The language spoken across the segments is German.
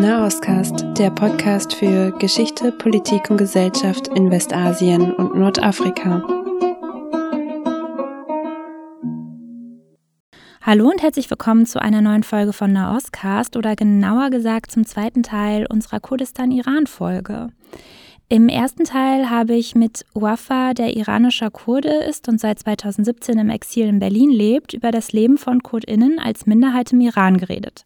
Nahostcast, der Podcast für Geschichte, Politik und Gesellschaft in Westasien und Nordafrika. Hallo und herzlich willkommen zu einer neuen Folge von Nahostcast oder genauer gesagt zum zweiten Teil unserer Kurdistan-Iran-Folge. Im ersten Teil habe ich mit Wafa, der iranischer Kurde ist und seit 2017 im Exil in Berlin lebt, über das Leben von KurdInnen als Minderheit im Iran geredet.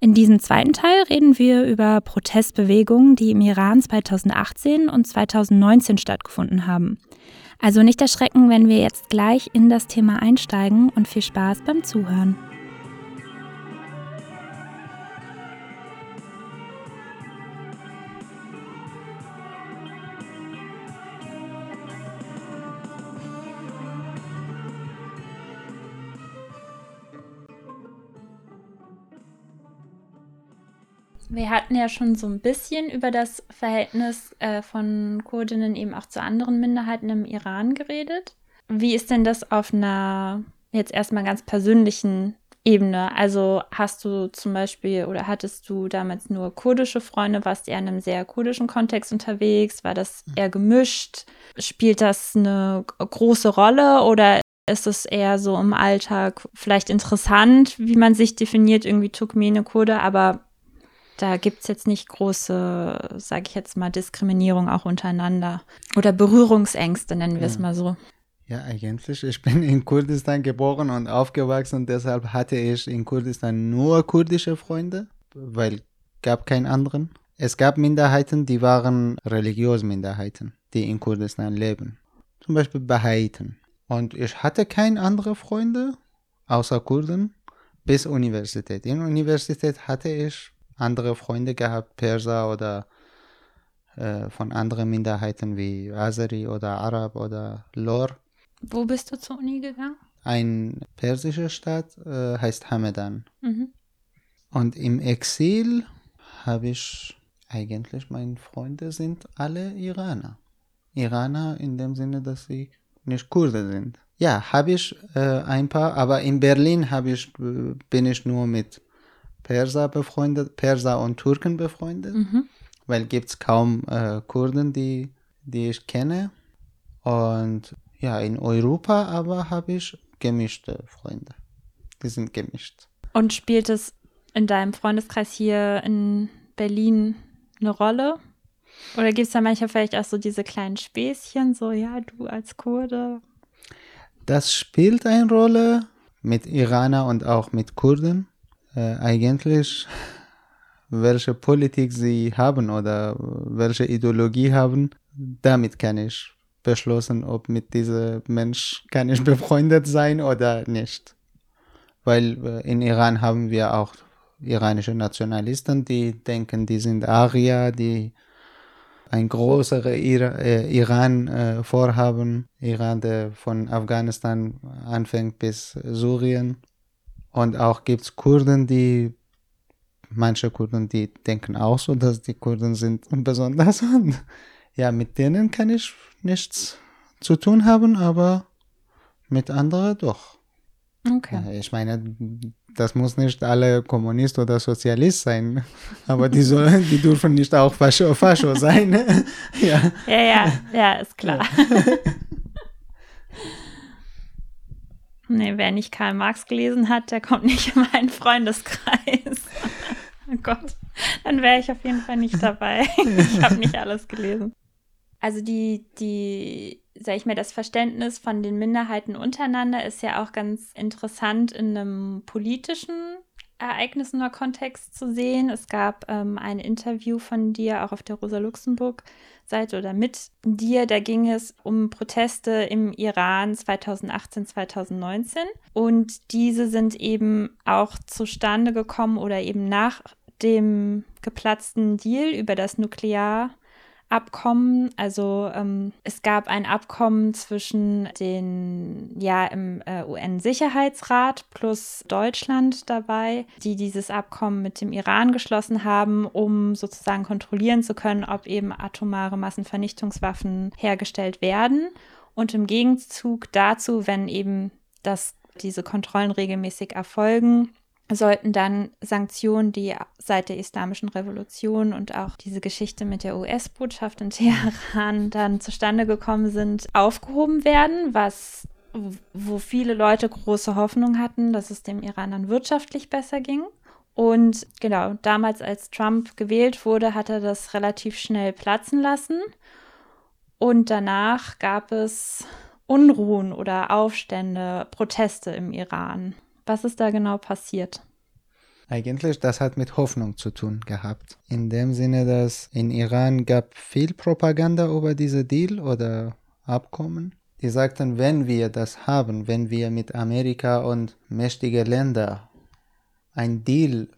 In diesem zweiten Teil reden wir über Protestbewegungen, die im Iran 2018 und 2019 stattgefunden haben. Also nicht erschrecken, wenn wir jetzt gleich in das Thema einsteigen und viel Spaß beim Zuhören. Wir hatten ja schon so ein bisschen über das Verhältnis äh, von Kurdinnen eben auch zu anderen Minderheiten im Iran geredet. Wie ist denn das auf einer jetzt erstmal ganz persönlichen Ebene? Also hast du zum Beispiel oder hattest du damals nur kurdische Freunde? Warst du eher in einem sehr kurdischen Kontext unterwegs? War das mhm. eher gemischt? Spielt das eine große Rolle oder ist es eher so im Alltag vielleicht interessant, wie man sich definiert, irgendwie Turkmene, Kurde, aber da gibt es jetzt nicht große, sage ich jetzt mal, Diskriminierung auch untereinander. Oder Berührungsängste, nennen wir ja. es mal so. Ja, eigentlich. Ich bin in Kurdistan geboren und aufgewachsen. Deshalb hatte ich in Kurdistan nur kurdische Freunde, weil gab keinen anderen. Es gab Minderheiten, die waren religiöse Minderheiten, die in Kurdistan leben. Zum Beispiel Bahaiten. Und ich hatte keine anderen Freunde außer Kurden bis Universität. In Universität hatte ich andere Freunde gehabt, Perser oder äh, von anderen Minderheiten wie Azeri oder Arab oder Lor. Wo bist du zur Uni gegangen? Ein persischer Stadt äh, heißt Hamadan. Mhm. Und im Exil habe ich eigentlich, meine Freunde sind alle Iraner. Iraner in dem Sinne, dass sie nicht Kurde sind. Ja, habe ich äh, ein paar, aber in Berlin habe ich, äh, bin ich nur mit Perser befreundet, Perser und Türken befreundet, mhm. weil gibt es kaum äh, Kurden, die, die ich kenne. Und ja, in Europa aber habe ich gemischte Freunde. Die sind gemischt. Und spielt es in deinem Freundeskreis hier in Berlin eine Rolle? Oder gibt es da manchmal vielleicht auch so diese kleinen Späßchen, so ja, du als Kurde? Das spielt eine Rolle mit Iraner und auch mit Kurden eigentlich, welche Politik sie haben oder welche Ideologie haben, damit kann ich beschlossen, ob mit diesem Mensch kann ich befreundet sein oder nicht. Weil äh, in Iran haben wir auch iranische Nationalisten, die denken, die sind Arier, die ein größeres äh, Iran äh, vorhaben, Iran, der von Afghanistan anfängt bis Syrien. Und auch gibt es Kurden, die, manche Kurden, die denken auch so, dass die Kurden sind besonders. Und ja, mit denen kann ich nichts zu tun haben, aber mit anderen doch. Okay. Ich meine, das muss nicht alle Kommunist oder Sozialist sein, aber die, sollen, die dürfen nicht auch Fascho, Fascho sein. ja. ja, ja, ja, ist klar. Ja. Nee, wer nicht Karl Marx gelesen hat, der kommt nicht in meinen Freundeskreis. oh Gott, dann wäre ich auf jeden Fall nicht dabei. ich habe nicht alles gelesen. Also die, die, sag ich mal, das Verständnis von den Minderheiten untereinander ist ja auch ganz interessant in einem politischen Ereignissen oder Kontext zu sehen. Es gab ähm, ein Interview von dir auch auf der Rosa Luxemburg Seite oder mit dir. Da ging es um Proteste im Iran 2018, 2019. Und diese sind eben auch zustande gekommen oder eben nach dem geplatzten Deal über das Nuklear Abkommen. Also ähm, es gab ein Abkommen zwischen den, ja, im äh, UN-Sicherheitsrat plus Deutschland dabei, die dieses Abkommen mit dem Iran geschlossen haben, um sozusagen kontrollieren zu können, ob eben atomare Massenvernichtungswaffen hergestellt werden. Und im Gegenzug dazu, wenn eben das, diese Kontrollen regelmäßig erfolgen, sollten dann Sanktionen, die seit der Islamischen Revolution und auch diese Geschichte mit der US-Botschaft in Teheran dann zustande gekommen sind, aufgehoben werden, was wo viele Leute große Hoffnung hatten, dass es dem Iran dann wirtschaftlich besser ging. Und genau, damals als Trump gewählt wurde, hat er das relativ schnell platzen lassen. Und danach gab es Unruhen oder Aufstände, Proteste im Iran. Was ist da genau passiert? Eigentlich, das hat mit Hoffnung zu tun gehabt. In dem Sinne, dass in Iran gab viel Propaganda über diese Deal oder Abkommen. Die sagten, wenn wir das haben, wenn wir mit Amerika und mächtige Länder ein Deal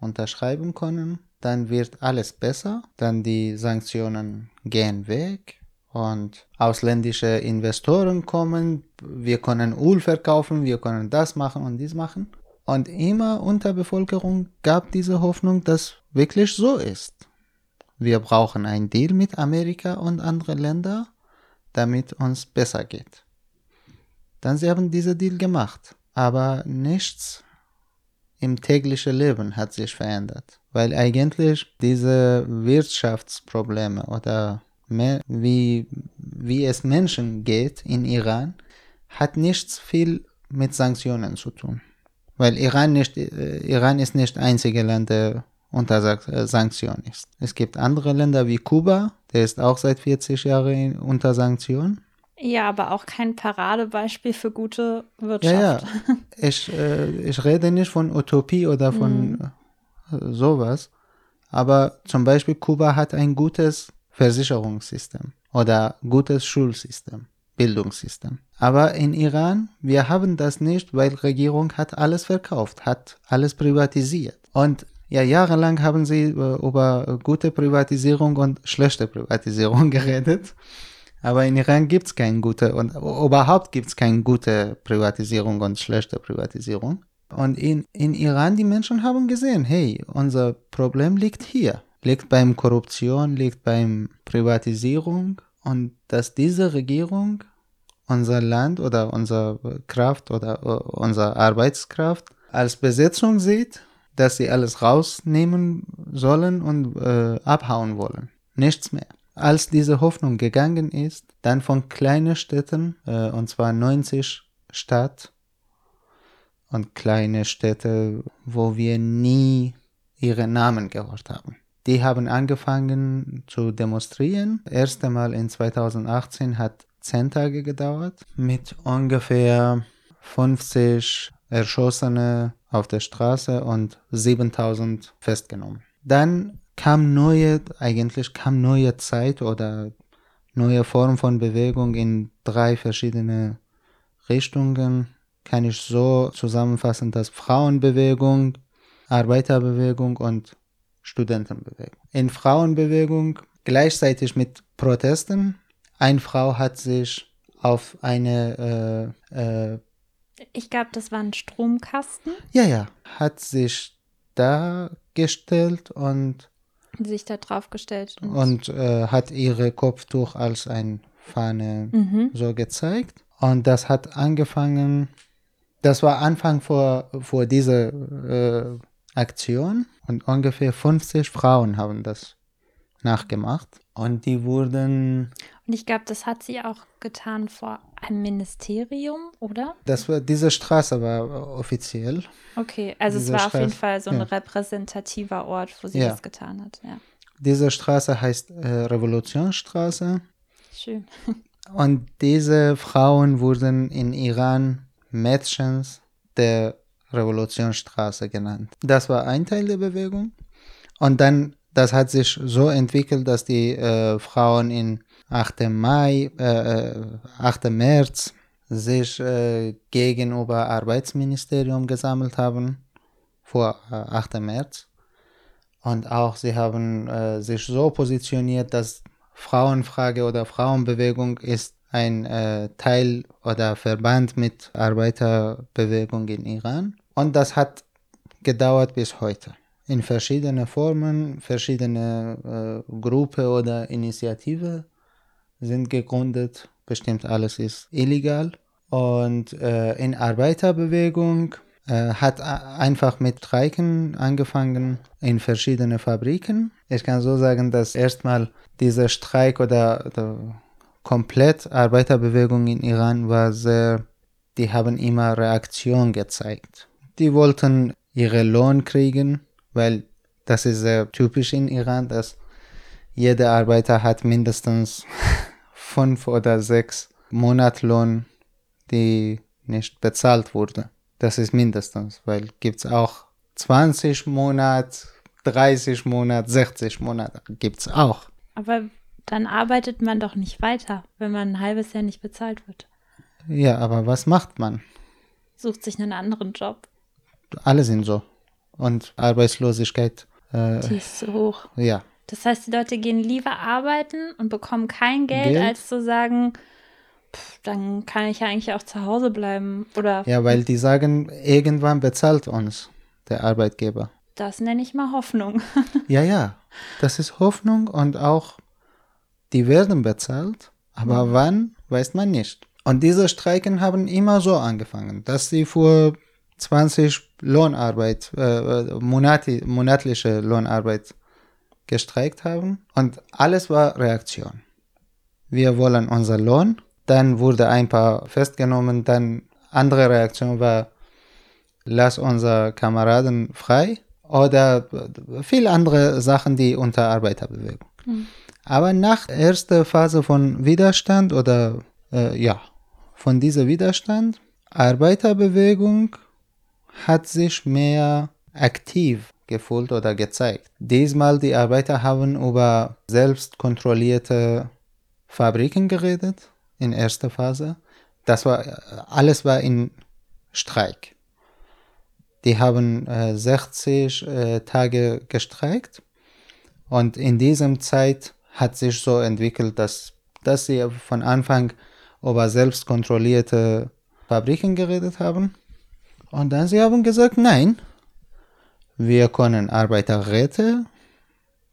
unterschreiben können, dann wird alles besser, dann die Sanktionen gehen weg und ausländische Investoren kommen, wir können Öl verkaufen, wir können das machen und dies machen. Und immer unter Bevölkerung gab diese Hoffnung, dass wirklich so ist. Wir brauchen einen Deal mit Amerika und anderen Ländern, damit uns besser geht. Dann sie haben diese Deal gemacht, aber nichts im täglichen Leben hat sich verändert, weil eigentlich diese Wirtschaftsprobleme oder wie, wie es Menschen geht in Iran, hat nichts viel mit Sanktionen zu tun. Weil Iran, nicht, äh, Iran ist nicht das einzige Land, der unter äh, Sanktionen ist. Es gibt andere Länder wie Kuba, der ist auch seit 40 Jahren unter Sanktionen. Ja, aber auch kein Paradebeispiel für gute Wirtschaft. Ja, ja. Ich, äh, ich rede nicht von Utopie oder von mm. sowas. Aber zum Beispiel Kuba hat ein gutes Versicherungssystem oder gutes Schulsystem, Bildungssystem. Aber in Iran, wir haben das nicht, weil Regierung hat alles verkauft, hat alles privatisiert. Und ja, jahrelang haben sie äh, über gute Privatisierung und schlechte Privatisierung geredet. Aber in Iran gibt es keine gute und überhaupt gibt es keine gute Privatisierung und schlechte Privatisierung. Und in, in Iran, die Menschen haben gesehen, hey, unser Problem liegt hier. Liegt beim Korruption, liegt beim Privatisierung und dass diese Regierung unser Land oder unsere Kraft oder uh, unsere Arbeitskraft als Besetzung sieht, dass sie alles rausnehmen sollen und äh, abhauen wollen. Nichts mehr. Als diese Hoffnung gegangen ist, dann von kleinen Städten, äh, und zwar 90 Stadt und kleine Städte, wo wir nie ihre Namen gehört haben. Die haben angefangen zu demonstrieren. Erst einmal in 2018 hat zehn Tage gedauert mit ungefähr 50 Erschossene auf der Straße und 7000 festgenommen. Dann kam neue, eigentlich kam neue Zeit oder neue Form von Bewegung in drei verschiedene Richtungen. Kann ich so zusammenfassen, dass Frauenbewegung, Arbeiterbewegung und Studentenbewegung. In Frauenbewegung gleichzeitig mit Protesten. Eine Frau hat sich auf eine äh, äh, ich glaube, das war ein Stromkasten. Ja, ja, hat sich da gestellt und sich da drauf gestellt und, und äh, hat ihre Kopftuch als ein Fahne mhm. so gezeigt und das hat angefangen das war Anfang vor vor dieser äh, Aktion und ungefähr 50 Frauen haben das nachgemacht. Und die wurden. Und ich glaube, das hat sie auch getan vor einem Ministerium, oder? Das war, diese Straße war offiziell. Okay, also diese es war Straße, auf jeden Fall so ein ja. repräsentativer Ort, wo sie ja. das getan hat, ja. Diese Straße heißt äh, Revolutionsstraße. Schön. Und diese Frauen wurden in Iran Mädchens der Revolutionsstraße genannt. Das war ein Teil der Bewegung. Und dann, das hat sich so entwickelt, dass die äh, Frauen in 8. Mai, äh, 8. Äh, März sich äh, gegenüber Arbeitsministerium gesammelt haben, vor äh, 8. März. Und auch sie haben äh, sich so positioniert, dass Frauenfrage oder Frauenbewegung ist ein äh, Teil oder Verband mit Arbeiterbewegung in Iran. Und das hat gedauert bis heute. In verschiedenen Formen, verschiedene äh, Gruppen oder Initiative sind gegründet. Bestimmt alles ist illegal. Und äh, in Arbeiterbewegung äh, hat einfach mit Streiken angefangen in verschiedene Fabriken. Ich kann so sagen, dass erstmal dieser Streik oder, oder komplett Arbeiterbewegung in Iran war sehr, die haben immer Reaktion gezeigt. Die wollten ihre Lohn kriegen, weil das ist sehr typisch in Iran, dass jeder Arbeiter hat mindestens fünf oder sechs Monatlohn, die nicht bezahlt wurde. Das ist mindestens, weil gibt es auch 20 Monate, 30 Monate, 60 Monate gibt es auch. Aber dann arbeitet man doch nicht weiter, wenn man ein halbes Jahr nicht bezahlt wird. Ja, aber was macht man? Sucht sich einen anderen Job. Alle sind so. Und Arbeitslosigkeit. Äh, die ist so hoch. Ja. Das heißt, die Leute gehen lieber arbeiten und bekommen kein Geld, Geld? als zu sagen, pff, dann kann ich ja eigentlich auch zu Hause bleiben. Oder ja, weil die sagen, irgendwann bezahlt uns der Arbeitgeber. Das nenne ich mal Hoffnung. ja, ja. Das ist Hoffnung und auch die werden bezahlt, aber mhm. wann, weiß man nicht. Und diese Streiken haben immer so angefangen, dass sie vor 20 Lohnarbeit, äh, monati, monatliche Lohnarbeit gestreikt haben und alles war Reaktion. Wir wollen unser Lohn, dann wurde ein paar festgenommen, dann andere Reaktion war, lass unsere Kameraden frei oder viele andere Sachen, die unter Arbeiterbewegung. Mhm. Aber nach erster Phase von Widerstand oder äh, ja, von dieser Widerstand, Arbeiterbewegung hat sich mehr aktiv gefühlt oder gezeigt. Diesmal die Arbeiter haben über selbst kontrollierte Fabriken geredet in erster Phase. Das war alles war in Streik. Die haben äh, 60 äh, Tage gestreikt und in diesem Zeit hat sich so entwickelt, dass, dass sie von Anfang über selbst kontrollierte Fabriken geredet haben. Und dann sie haben gesagt, nein, wir können Arbeiterräte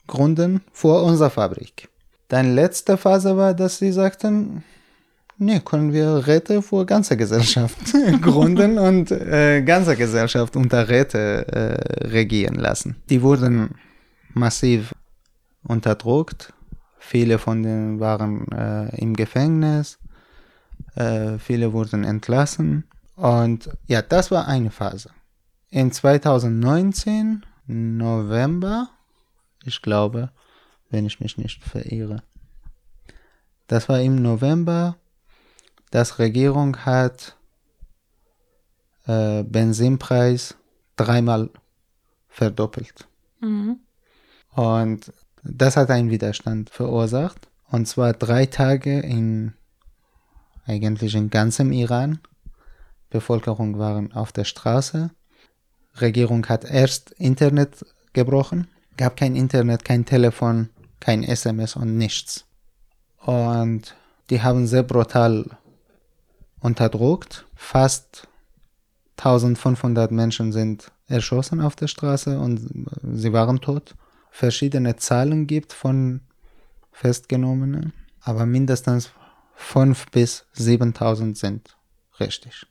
gründen vor unserer Fabrik. Dann letzte Phase war, dass sie sagten, nee, können wir Räte vor ganzer Gesellschaft gründen und äh, ganze Gesellschaft unter Räte äh, regieren lassen. Die wurden massiv unterdrückt Viele von denen waren äh, im Gefängnis, äh, viele wurden entlassen. Und ja, das war eine Phase. In 2019, November, ich glaube, wenn ich mich nicht verirre, das war im November, dass Regierung hat äh, Benzinpreis dreimal verdoppelt. Mhm. Und das hat einen Widerstand verursacht. Und zwar drei Tage in eigentlich in ganzem Iran. Bevölkerung waren auf der Straße. Regierung hat erst Internet gebrochen. Gab kein Internet, kein Telefon, kein SMS und nichts. Und die haben sehr brutal unterdrückt. Fast 1500 Menschen sind erschossen auf der Straße und sie waren tot verschiedene Zahlen gibt von Festgenommenen, aber mindestens 5 bis 7000 sind richtig.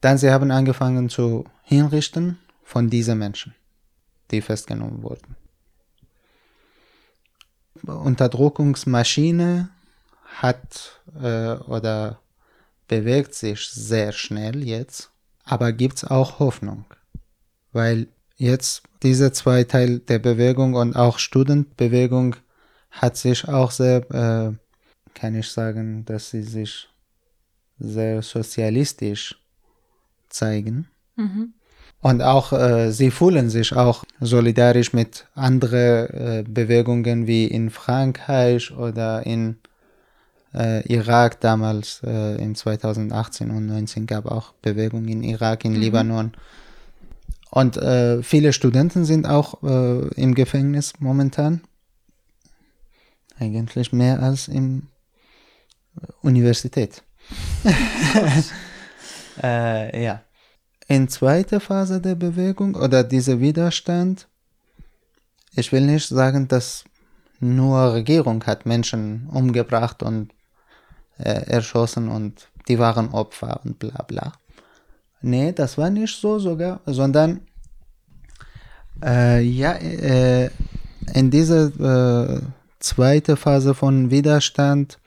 Dann sie haben angefangen zu hinrichten von diesen Menschen, die festgenommen wurden. Unterdrückungsmaschine hat äh, oder bewegt sich sehr schnell jetzt, aber gibt es auch Hoffnung, weil jetzt diese zwei Teile der Bewegung und auch Studentenbewegung hat sich auch sehr, äh, kann ich sagen, dass sie sich sehr sozialistisch zeigen. Mhm. Und auch äh, sie fühlen sich auch solidarisch mit anderen äh, Bewegungen wie in Frankreich oder in äh, Irak damals äh, in 2018 und 2019 gab auch Bewegungen in Irak, in mhm. Libanon und äh, viele Studenten sind auch äh, im Gefängnis momentan. Eigentlich mehr als in Universität. äh, ja. In zweiter Phase der Bewegung oder dieser Widerstand, ich will nicht sagen, dass nur Regierung hat Menschen umgebracht und äh, erschossen und die waren Opfer und bla bla. Nee, das war nicht so sogar, sondern äh, ja, äh, in dieser äh, zweiten Phase von Widerstand,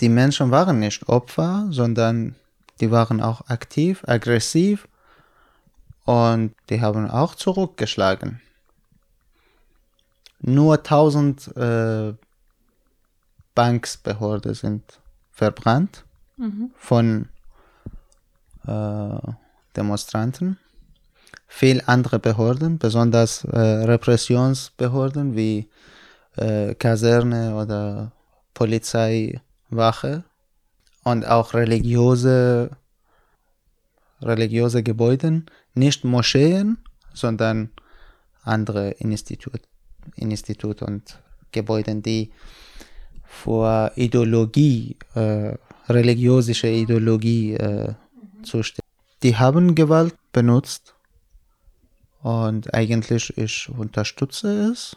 die Menschen waren nicht Opfer, sondern die waren auch aktiv, aggressiv und die haben auch zurückgeschlagen. Nur 1000 äh, Banksbehörden sind verbrannt mhm. von äh, Demonstranten. Viele andere Behörden, besonders äh, Repressionsbehörden wie äh, Kaserne oder Polizeiwache und auch religiöse, religiöse Gebäude, nicht Moscheen, sondern andere Institute, Institute und Gebäude, die vor Ideologie, äh, religiösische Ideologie äh, zustehen. Die haben Gewalt benutzt und eigentlich ich unterstütze es.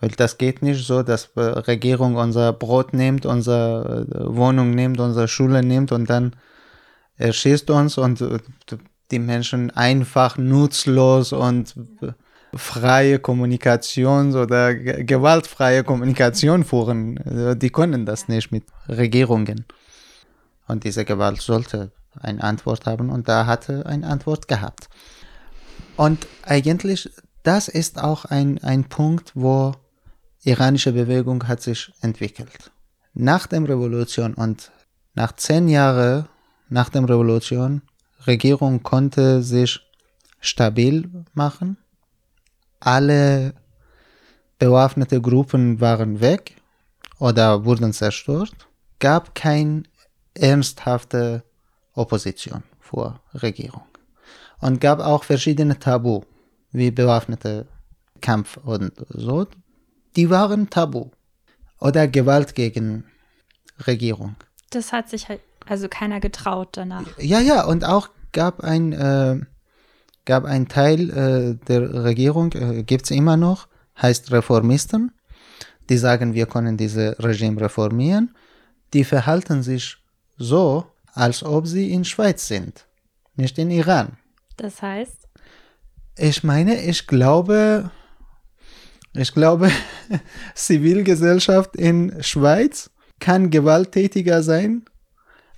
Weil das geht nicht so, dass die Regierung unser Brot nimmt, unsere äh, Wohnung nimmt, unsere Schule nimmt und dann erschießt uns und äh, die Menschen einfach nutzlos und freie Kommunikation oder gewaltfreie Kommunikation führen. Also die können das nicht mit Regierungen. Und diese Gewalt sollte eine Antwort haben und da hatte eine Antwort gehabt. Und eigentlich, das ist auch ein, ein Punkt, wo iranische Bewegung hat sich entwickelt. Nach der Revolution und nach zehn Jahren nach der Revolution, Regierung konnte sich stabil machen. Alle bewaffnete Gruppen waren weg oder wurden zerstört. Gab keine ernsthafte Opposition vor Regierung. Und gab auch verschiedene Tabu, wie bewaffnete Kampf und so die waren tabu. Oder Gewalt gegen Regierung. Das hat sich halt also keiner getraut danach. Ja, ja, und auch gab ein, äh, gab ein Teil äh, der Regierung, äh, gibt es immer noch, heißt Reformisten. Die sagen, wir können dieses Regime reformieren. Die verhalten sich so, als ob sie in Schweiz sind, nicht in Iran. Das heißt? Ich meine, ich glaube, ich glaube, Zivilgesellschaft in Schweiz kann gewalttätiger sein,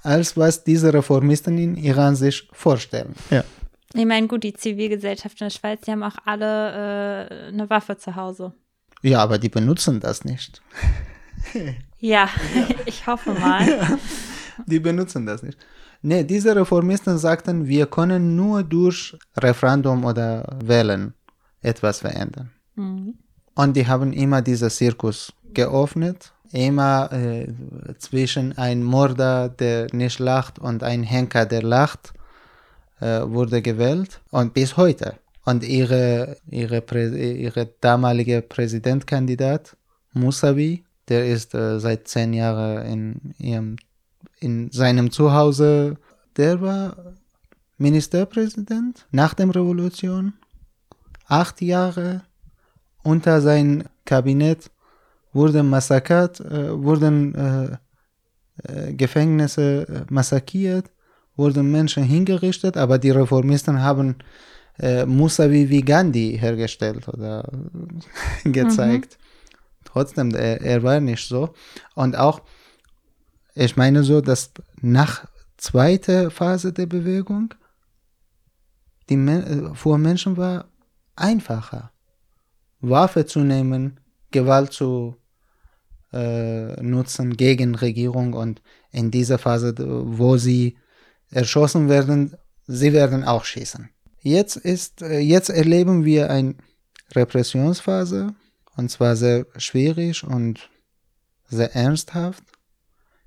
als was diese Reformisten in Iran sich vorstellen. Ja. Ich meine, gut, die Zivilgesellschaft in der Schweiz, die haben auch alle äh, eine Waffe zu Hause. Ja, aber die benutzen das nicht. ja, ich hoffe mal. Ja, die benutzen das nicht. Nee, diese Reformisten sagten, wir können nur durch Referendum oder Wählen etwas verändern. Mhm. Und die haben immer diesen Zirkus geöffnet. Immer äh, zwischen ein Mörder, der nicht lacht, und ein Henker, der lacht, äh, wurde gewählt. Und bis heute. Und ihre, ihre, ihre damalige Präsidentkandidat, Musavi, der ist äh, seit zehn Jahren in, ihrem, in seinem Zuhause. Der war Ministerpräsident nach der Revolution. Acht Jahre unter sein Kabinett wurden massakert, äh, wurden äh, äh, Gefängnisse massakriert, wurden Menschen hingerichtet, aber die Reformisten haben äh, Musavi wie Gandhi hergestellt oder gezeigt. Mhm. Trotzdem, er, er war nicht so. Und auch, ich meine so, dass nach zweiter Phase der Bewegung die Men für Menschen war einfacher. Waffe zu nehmen, Gewalt zu äh, nutzen gegen Regierung und in dieser Phase, wo sie erschossen werden, sie werden auch schießen. Jetzt ist, äh, jetzt erleben wir eine Repressionsphase und zwar sehr schwierig und sehr ernsthaft.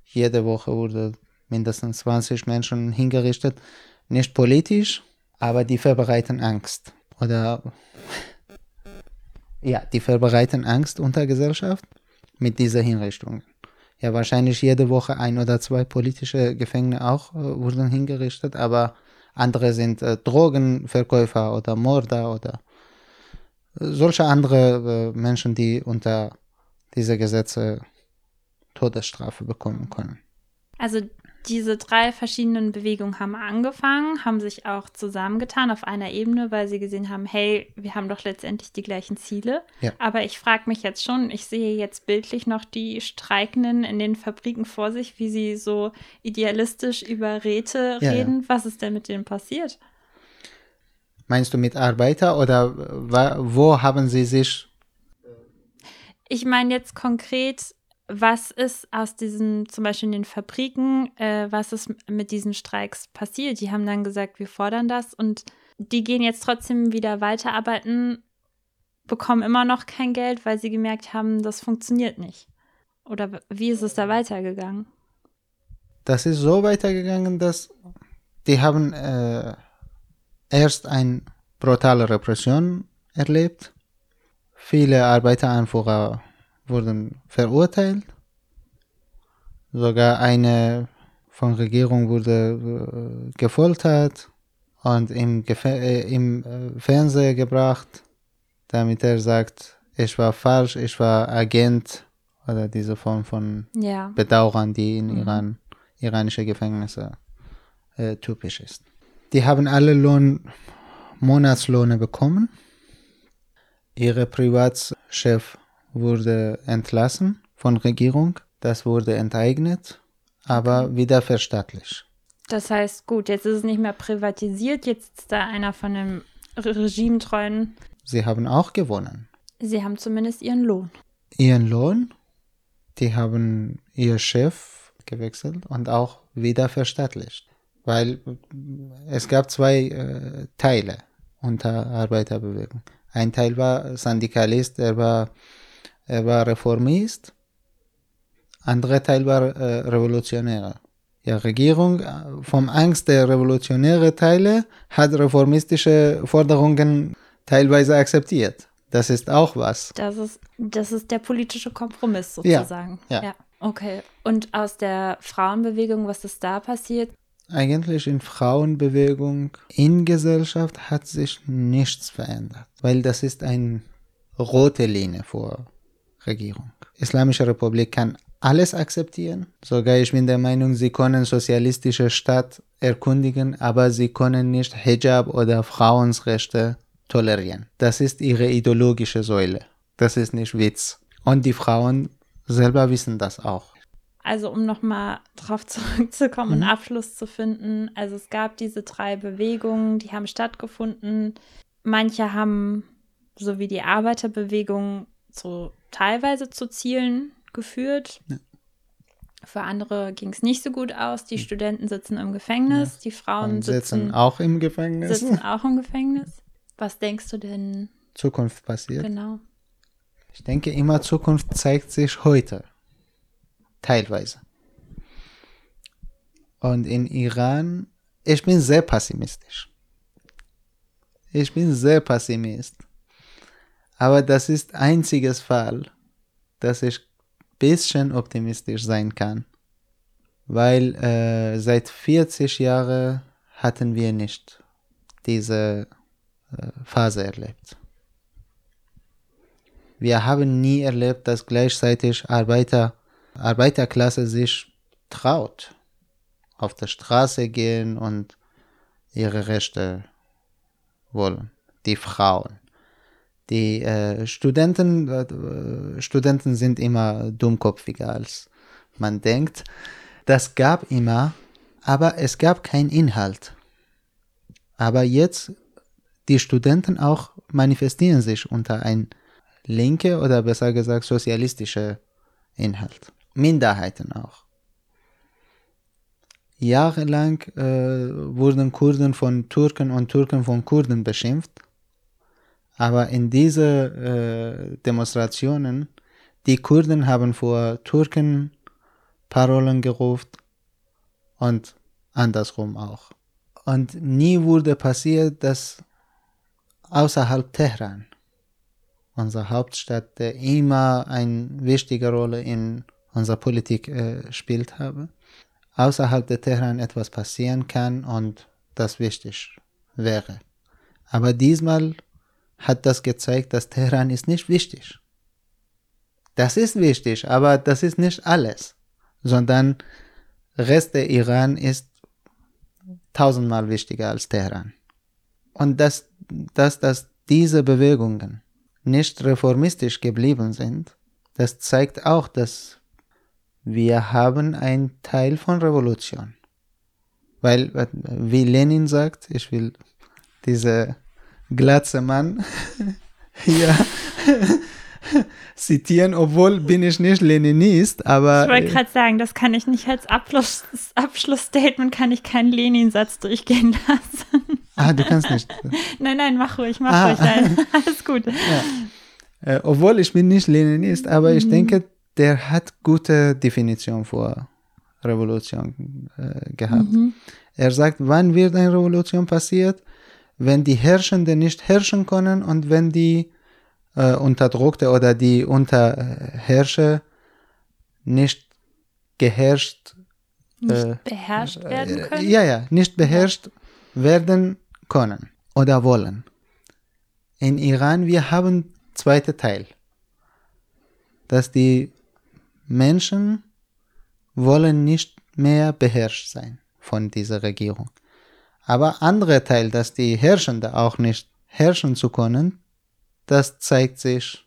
Jede Woche wurde mindestens 20 Menschen hingerichtet, nicht politisch, aber die verbreiten Angst oder ja, die verbreiten Angst unter Gesellschaft mit dieser Hinrichtung. Ja, wahrscheinlich jede Woche ein oder zwei politische Gefängnisse auch äh, wurden hingerichtet, aber andere sind äh, Drogenverkäufer oder Mörder oder äh, solche andere äh, Menschen, die unter diese Gesetze Todesstrafe bekommen können. Also diese drei verschiedenen Bewegungen haben angefangen, haben sich auch zusammengetan auf einer Ebene, weil sie gesehen haben, hey, wir haben doch letztendlich die gleichen Ziele. Ja. Aber ich frage mich jetzt schon, ich sehe jetzt bildlich noch die Streikenden in den Fabriken vor sich, wie sie so idealistisch über Räte Ja, reden. Was ist denn mit denen passiert? Meinst du mit Arbeiter oder wo haben sie sich Ich meine jetzt konkret, was ist aus diesen, zum Beispiel in den Fabriken, äh, was ist mit diesen Streiks passiert? Die haben dann gesagt, wir fordern das und die gehen jetzt trotzdem wieder weiterarbeiten, bekommen immer noch kein Geld, weil sie gemerkt haben, das funktioniert nicht. Oder wie ist es da weitergegangen? Das ist so weitergegangen, dass die haben äh, erst eine brutale Repression erlebt. Viele Arbeiteranführer wurden verurteilt. Sogar eine von Regierung wurde äh, gefoltert und im, Gefä äh, im äh, Fernsehen gebracht, damit er sagt, ich war falsch, ich war Agent oder diese Form von Ja. Bedauern, die in Mhm. Iran, iranische Gefängnisse äh, typisch ist. Die haben alle Lohn, Monatslöhne bekommen. Ihre Privatchef wurde entlassen von Regierung. Das wurde enteignet, aber wieder verstaatlicht. Das heißt, gut, jetzt ist es nicht mehr privatisiert, jetzt ist da einer von dem Re- regimetreuen. Sie haben auch gewonnen. Sie haben zumindest ihren Lohn. Ihren Lohn, die haben ihr Chef gewechselt und auch wieder verstaatlicht. Weil es gab zwei äh, Teile unter Arbeiterbewegung. Ein Teil war Syndikalist, er war, er war Reformist. Andere Teil war äh, Revolutionärer. Ja, Regierung äh, vom Angst der revolutionäre Teile hat reformistische Forderungen teilweise akzeptiert. Das ist auch was. Das ist, das ist der politische Kompromiss Ja, sozusagen. ja. Okay. Und aus der Frauenbewegung, was ist da passiert? Eigentlich in Frauenbewegung, in Gesellschaft hat sich nichts verändert, weil das ist eine rote Linie vor Regierung. Islamische Republik kann alles akzeptieren. Sogar ich bin der Meinung, sie können sozialistische Staat erkundigen, aber sie können nicht Hijab oder Frauenrechte tolerieren. Das ist ihre ideologische Säule. Das ist nicht Witz. Und die Frauen selber wissen das auch. Also um nochmal drauf zurückzukommen und Abschluss zu finden. Also es gab diese drei Bewegungen, die haben stattgefunden. Manche haben, so wie die Arbeiterbewegung, so teilweise zu Zielen geführt. Für andere ging es nicht so gut aus. Die Studenten sitzen im Gefängnis, die Frauen sitzen sitzen, auch im Gefängnis. sitzen auch im Gefängnis. Was denkst du denn Zukunft passiert. genau? Ich denke immer, Zukunft zeigt sich heute. Teilweise. Und in Iran, ich bin sehr pessimistisch. Ich bin sehr pessimist. Aber das ist einziges Fall, dass ich bisschen optimistisch sein kann. Weil äh, seit 40 Jahren hatten wir nicht diese äh, Phase erlebt. Wir haben nie erlebt, dass gleichzeitig Arbeiter, Arbeiterklasse sich traut, auf der Straße gehen und ihre Rechte wollen. Die Frauen. Die äh, Studenten, äh, Studenten sind immer dummkopfiger als man denkt. Das gab immer, aber es gab keinen Inhalt. Aber jetzt, die Studenten auch manifestieren sich unter ein linke oder besser gesagt sozialistische Inhalt. Minderheiten auch. Jahrelang äh, wurden Kurden von Türken und Türken von Kurden beschimpft. Aber in diese äh, Demonstrationen, die Kurden haben vor Türken Parolen gerufen und andersrum auch. Und nie wurde passiert, dass außerhalb Teheran, unserer Hauptstadt, der immer eine wichtige Rolle in unserer Politik äh, spielt habe, außerhalb der Teheran etwas passieren kann und das wichtig wäre. Aber diesmal hat das gezeigt, dass Teheran ist nicht wichtig. Das ist wichtig, aber das ist nicht alles, sondern Rest der Iran ist tausendmal wichtiger als Teheran. Und dass, dass, dass diese Bewegungen nicht reformistisch geblieben sind, das zeigt auch, dass wir haben einen Teil von Revolution. Weil, wie Lenin sagt, ich will diese glatze Mann hier zitieren, obwohl bin ich nicht Leninist, aber. Ich wollte gerade sagen, das kann ich nicht als Abschluss, Abschlussstatement, kann ich keinen Lenin-Satz durchgehen lassen. Ah, du kannst nicht. nein, nein, mach ruhig, mach ah. ruhig. Nein. Alles gut. Ja. Äh, obwohl ich bin nicht Leninist, aber mhm. ich denke, der hat gute Definition vor Revolution äh, gehabt. Mhm. Er sagt, wann wird eine Revolution passiert? Wenn die Herrschenden nicht herrschen können und wenn die äh, Unterdrückte oder die Unterherrscher nicht geherrscht nicht äh, beherrscht werden äh, können? Ja, ja, nicht beherrscht werden können oder wollen. In Iran, wir haben zweiten Teil, dass die Menschen wollen nicht mehr beherrscht sein von dieser Regierung. Aber andere Teil, dass die Herrschende auch nicht herrschen zu können, das zeigt sich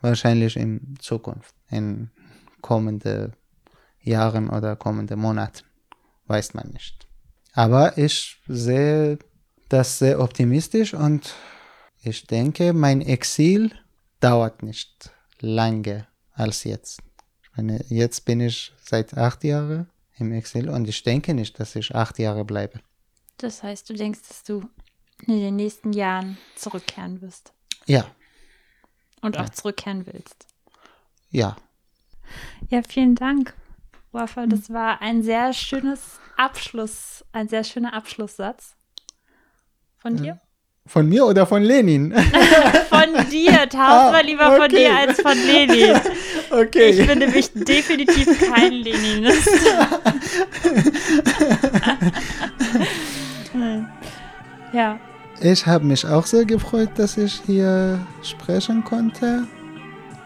wahrscheinlich in Zukunft, in kommenden Jahren oder kommenden Monaten. Weiß man nicht. Aber ich sehe das sehr optimistisch und ich denke, mein Exil dauert nicht lange als jetzt. Meine, jetzt bin ich seit acht Jahren im Exil und ich denke nicht, dass ich acht Jahre bleibe. Das heißt, du denkst, dass du in den nächsten Jahren zurückkehren wirst? Ja. Und auch ja. zurückkehren willst. Ja. Ja, vielen Dank, Wafa. Das war ein sehr schönes Abschluss, ein sehr schöner Abschlusssatz. Von dir? Von mir oder von Lenin? von dir, tausendmal ah, lieber okay. von dir als von Lenin. Okay. Ich bin nämlich definitiv kein Leninist. Ja. Ich habe mich auch sehr gefreut, dass ich hier sprechen konnte.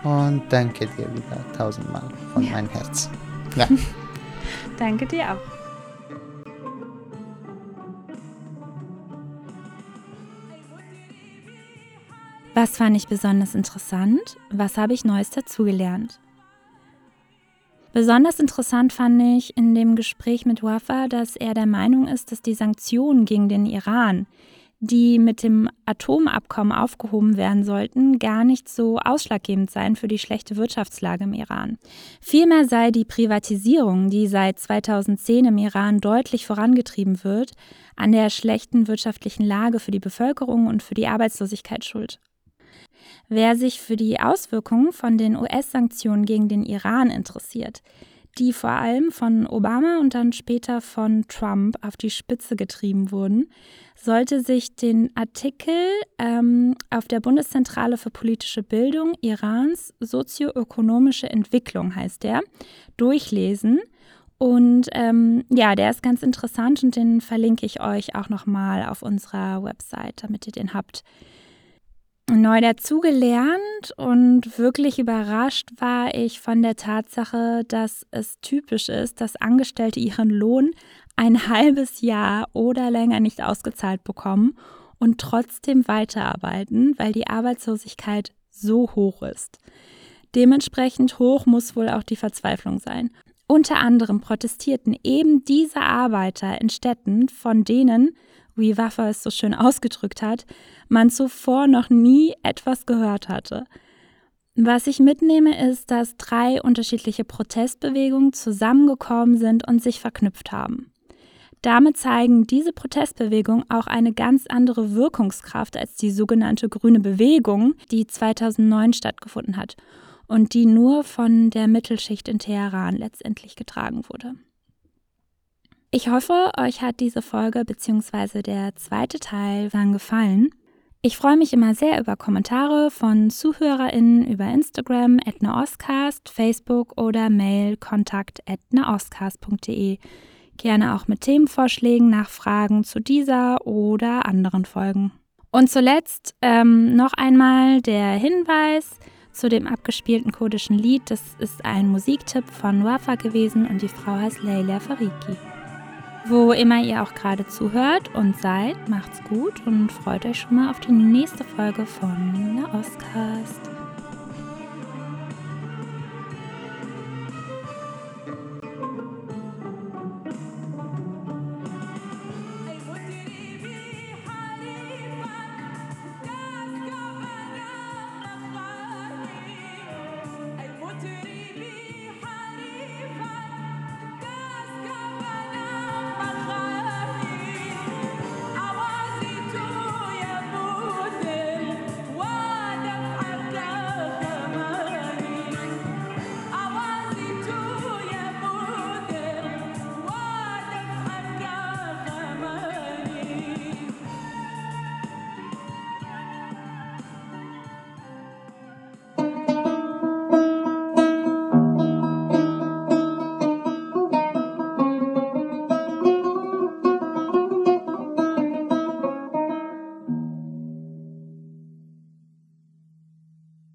Und danke dir wieder tausendmal von ja. meinem Herz. Ja. danke dir auch. Was fand ich besonders interessant? Was habe ich Neues dazugelernt? Besonders interessant fand ich in dem Gespräch mit Wafa, dass er der Meinung ist, dass die Sanktionen gegen den Iran die mit dem Atomabkommen aufgehoben werden sollten, gar nicht so ausschlaggebend seien für die schlechte Wirtschaftslage im Iran. Vielmehr sei die Privatisierung, die seit 2010 im Iran deutlich vorangetrieben wird, an der schlechten wirtschaftlichen Lage für die Bevölkerung und für die Arbeitslosigkeit schuld. Wer sich für die Auswirkungen von den US-Sanktionen gegen den Iran interessiert, die vor allem von Obama und dann später von Trump auf die Spitze getrieben wurden, sollte sich den Artikel ähm, auf der Bundeszentrale für politische Bildung Irans sozioökonomische Entwicklung heißt der, durchlesen. Und ähm, ja, der ist ganz interessant und den verlinke ich euch auch nochmal auf unserer Website, damit ihr den habt neu dazugelernt und wirklich überrascht war ich von der Tatsache, dass es typisch ist, dass Angestellte ihren Lohn ein halbes Jahr oder länger nicht ausgezahlt bekommen und trotzdem weiterarbeiten, weil die Arbeitslosigkeit so hoch ist. Dementsprechend hoch muss wohl auch die Verzweiflung sein. Unter anderem protestierten eben diese Arbeiter in Städten, von denen wie Waffa es so schön ausgedrückt hat, man zuvor noch nie etwas gehört hatte. Was ich mitnehme, ist, dass drei unterschiedliche Protestbewegungen zusammengekommen sind und sich verknüpft haben. Damit zeigen diese Protestbewegungen auch eine ganz andere Wirkungskraft als die sogenannte Grüne Bewegung, die 2009 stattgefunden hat und die nur von der Mittelschicht in Teheran letztendlich getragen wurde. Ich hoffe, euch hat diese Folge bzw. der zweite Teil dann gefallen. Ich freue mich immer sehr über Kommentare von ZuhörerInnen über Instagram, etnaoscast, Facebook oder Mail kontakt etnaoscast.de. Gerne auch mit Themenvorschlägen, Nachfragen zu dieser oder anderen Folgen. Und zuletzt ähm, noch einmal der Hinweis, zu dem abgespielten kurdischen Lied. Das ist ein Musiktipp von Wafa gewesen und die Frau heißt Leila Fariki. Wo immer ihr auch gerade zuhört und seid, macht's gut und freut euch schon mal auf die nächste Folge von der Oscast.